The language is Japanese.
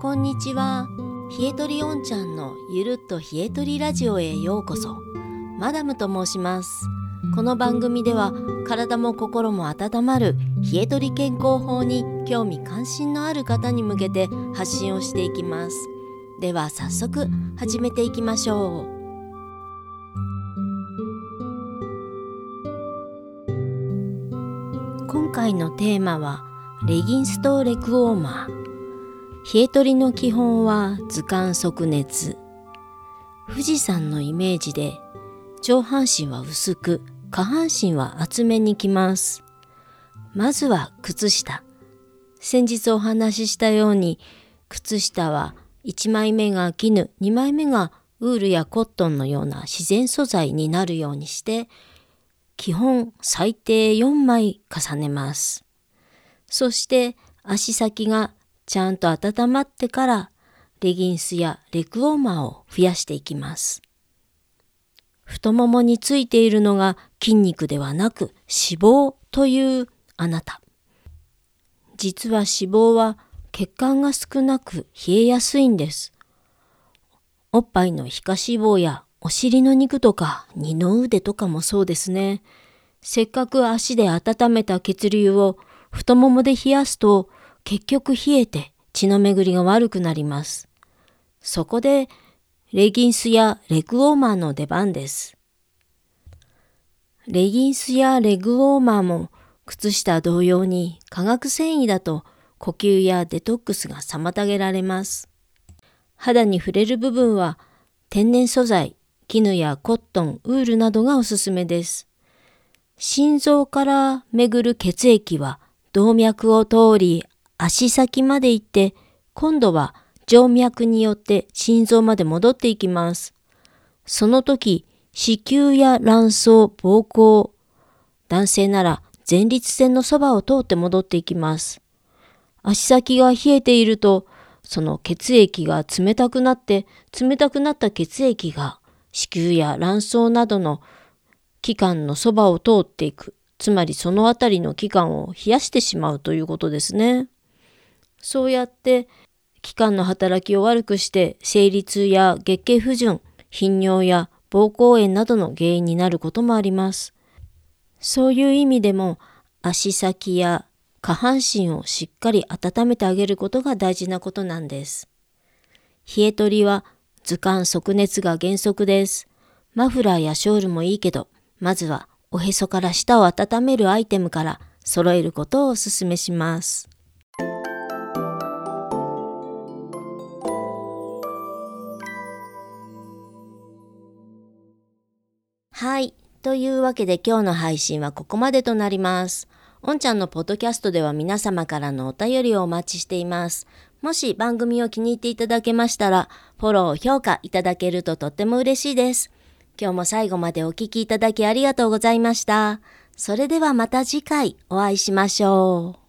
こんにちは。冷えとりおんちゃんのゆるっと冷えとりラジオへようこそ。マダムと申します。この番組では体も心も温まる冷えとり健康法に興味関心のある方に向けて発信をしていきます。では早速始めていきましょう。今回のテーマはレギンスとレクウォーマー。冷え取りの基本は図鑑即熱。富士山のイメージで上半身は薄く下半身は厚めにきます。まずは靴下。先日お話ししたように靴下は1枚目が絹、2枚目がウールやコットンのような自然素材になるようにして基本最低4枚重ねます。そして足先がちゃんと温まってからレギンスやレクウォーマーを増やしていきます。太ももについているのが筋肉ではなく脂肪というあなた。実は脂肪は血管が少なく冷えやすいんです。おっぱいの皮下脂肪やお尻の肉とか二の腕とかもそうですね。せっかく足で温めた血流を太ももで冷やすと結局冷えて血の巡りが悪くなります。そこでレギンスやレグウォーマーの出番です。レギンスやレグウォーマーも靴下同様に化学繊維だと呼吸やデトックスが妨げられます。肌に触れる部分は天然素材、絹やコットン、ウールなどがおすすめです。心臓から巡る血液は動脈を通り足先まで行って、今度は静脈によって心臓まで戻っていきます。その時、子宮や卵巣、膀胱、男性なら前立腺のそばを通って戻っていきます。足先が冷えていると、その血液が冷たくなって、冷たくなった血液が子宮や卵巣などの器官のそばを通っていく。つまりそのあたりの器官を冷やしてしまうということですね。そうやって器官の働きを悪くして生理痛や月経不順、頻尿や膀胱炎などの原因になることもあります。そういう意味でも足先や下半身をしっかり温めてあげることが大事なことなんです。冷え取りは図鑑即熱が原則です。マフラーやショールもいいけど、まずはおへそから舌を温めるアイテムから揃えることをお勧めします。はい。というわけで今日の配信はここまでとなります。おんちゃんのポッドキャストでは皆様からのお便りをお待ちしています。もし番組を気に入っていただけましたら、フォロー、評価いただけるととっても嬉しいです。今日も最後までお聴きいただきありがとうございました。それではまた次回お会いしましょう。